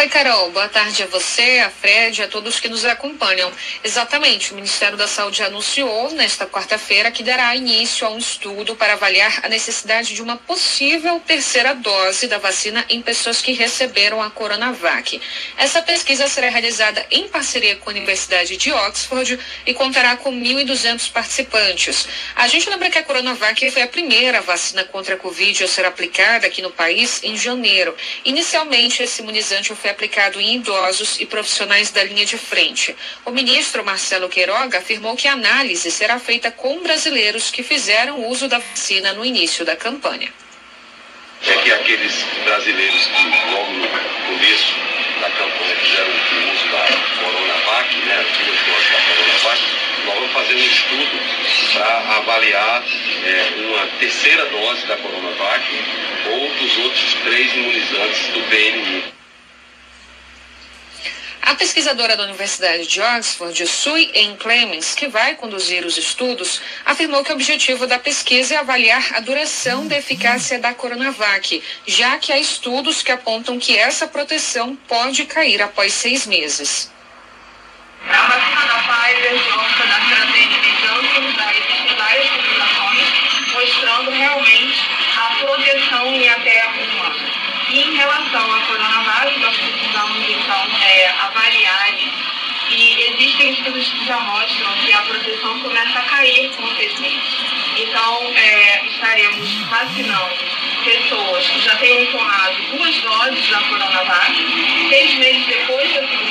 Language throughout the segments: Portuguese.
Oi, Carol. Boa tarde a você, a Fred, a todos que nos acompanham. Exatamente, o Ministério da Saúde anunciou nesta quarta-feira que dará início a um estudo para avaliar a necessidade de uma possível terceira dose da vacina em pessoas que receberam a Coronavac. Essa pesquisa será realizada em parceria com a Universidade de Oxford e contará com 1.200 participantes. A gente lembra que a Coronavac foi a primeira vacina contra a Covid a ser aplicada aqui no país em janeiro. Inicialmente, esse imunizante foi aplicado em idosos e profissionais da linha de frente. O ministro Marcelo Queiroga afirmou que a análise será feita com brasileiros que fizeram uso da vacina no início da campanha. É que aqueles brasileiros que logo no começo da campanha fizeram o uso da Coronavac, né, duas doses da Coronavac, nós vamos fazer um estudo para avaliar é, uma terceira dose da Coronavac ou dos outros três imunizantes do PNI. A pesquisadora da Universidade de Oxford, Sue Ann Clemens, que vai conduzir os estudos, afirmou que o objetivo da pesquisa é avaliar a duração da eficácia da Coronavac, já que há estudos que apontam que essa proteção pode cair após seis meses. A vacina da Pfizer, da AstraZeneca relação à Coronavac, nós precisamos então é, avaliar e existem estudos que já mostram que a proteção começa a cair com seis meses. Então, é, estaremos vacinando pessoas que já tenham tomado duas doses da Coronavac, seis meses depois da segunda.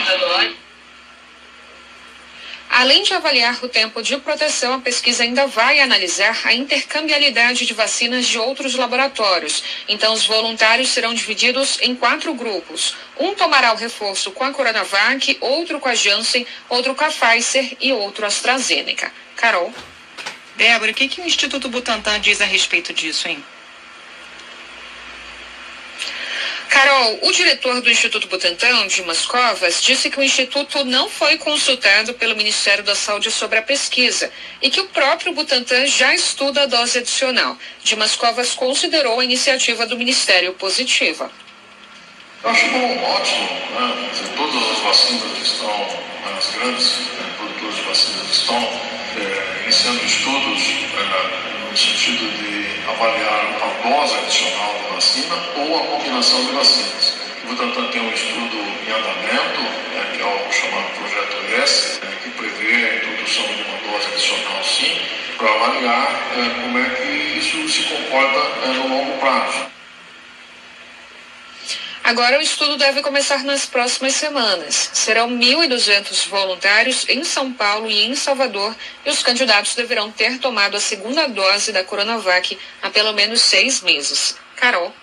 Além de avaliar o tempo de proteção, a pesquisa ainda vai analisar a intercambiabilidade de vacinas de outros laboratórios. Então, os voluntários serão divididos em quatro grupos. Um tomará o reforço com a Coronavac, outro com a Janssen, outro com a Pfizer e outro AstraZeneca. Carol. Débora, o que, que o Instituto Butantan diz a respeito disso, hein? Carol, o diretor do Instituto Butantan, Dimas Covas, disse que o Instituto não foi consultado pelo Ministério da Saúde sobre a pesquisa e que o próprio Butantan já estuda a dose adicional. Dimas Covas considerou a iniciativa do Ministério positiva. Eu acho bom, ótimo. Né? Todas as vacinas estão, né, as grandes né, produtoras de vacinas estão é, iniciando estudos é, no sentido de avaliar a dose adicional da vacina ou a combinação de vacinas. O Butantan tem um estudo em andamento, né, que é o chamado Projeto S, né, que prevê a introdução de uma dose adicional sim, para avaliar é, como é que isso se comporta é, no longo prazo. Agora, o estudo deve começar nas próximas semanas. Serão 1.200 voluntários em São Paulo e em Salvador, e os candidatos deverão ter tomado a segunda dose da Coronavac há pelo menos seis meses. Carol.